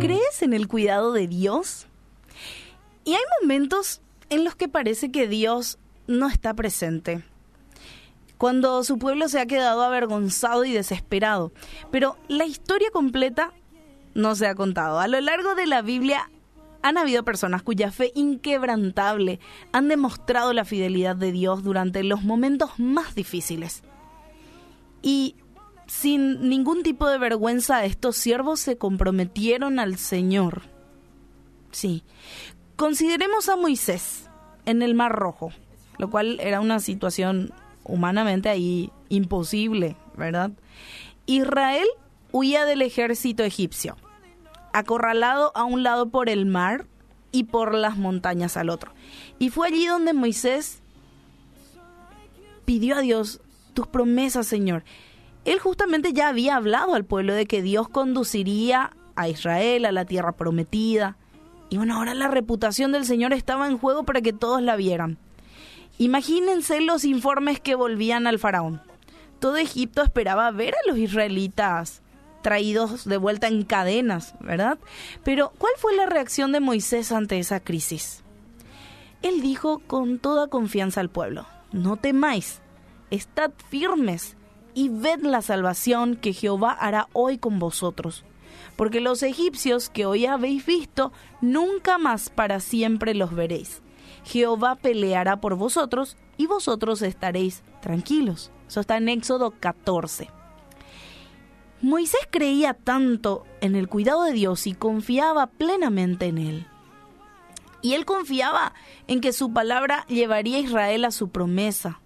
¿Crees en el cuidado de Dios? Y hay momentos en los que parece que Dios no está presente. Cuando su pueblo se ha quedado avergonzado y desesperado. Pero la historia completa no se ha contado. A lo largo de la Biblia han habido personas cuya fe inquebrantable han demostrado la fidelidad de Dios durante los momentos más difíciles. Y sin ningún tipo de vergüenza, estos siervos se comprometieron al Señor. Sí. Consideremos a Moisés en el Mar Rojo, lo cual era una situación humanamente ahí imposible, ¿verdad? Israel huía del ejército egipcio, acorralado a un lado por el mar y por las montañas al otro. Y fue allí donde Moisés pidió a Dios tus promesas, Señor. Él justamente ya había hablado al pueblo de que Dios conduciría a Israel a la tierra prometida. Y bueno, ahora la reputación del Señor estaba en juego para que todos la vieran. Imagínense los informes que volvían al faraón. Todo Egipto esperaba ver a los israelitas traídos de vuelta en cadenas, ¿verdad? Pero, ¿cuál fue la reacción de Moisés ante esa crisis? Él dijo con toda confianza al pueblo, no temáis, estad firmes y ved la salvación que Jehová hará hoy con vosotros. Porque los egipcios que hoy habéis visto, nunca más para siempre los veréis. Jehová peleará por vosotros y vosotros estaréis tranquilos. Eso está en Éxodo 14. Moisés creía tanto en el cuidado de Dios y confiaba plenamente en él. Y él confiaba en que su palabra llevaría a Israel a su promesa.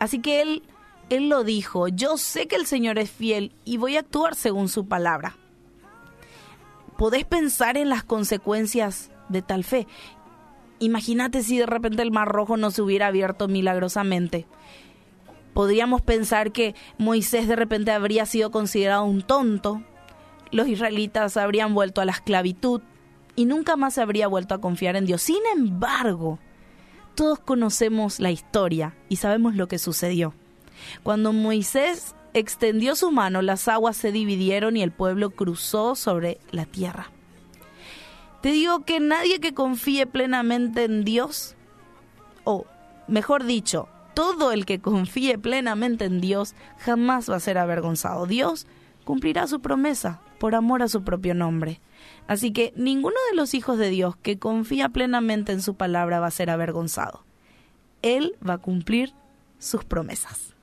Así que él, él lo dijo, yo sé que el Señor es fiel y voy a actuar según su palabra. Podés pensar en las consecuencias de tal fe. Imagínate si de repente el Mar Rojo no se hubiera abierto milagrosamente. Podríamos pensar que Moisés de repente habría sido considerado un tonto, los israelitas habrían vuelto a la esclavitud y nunca más se habría vuelto a confiar en Dios. Sin embargo, todos conocemos la historia y sabemos lo que sucedió. Cuando Moisés extendió su mano, las aguas se dividieron y el pueblo cruzó sobre la tierra. Te digo que nadie que confíe plenamente en Dios, o mejor dicho, todo el que confíe plenamente en Dios jamás va a ser avergonzado. Dios cumplirá su promesa por amor a su propio nombre. Así que ninguno de los hijos de Dios que confía plenamente en su palabra va a ser avergonzado. Él va a cumplir sus promesas.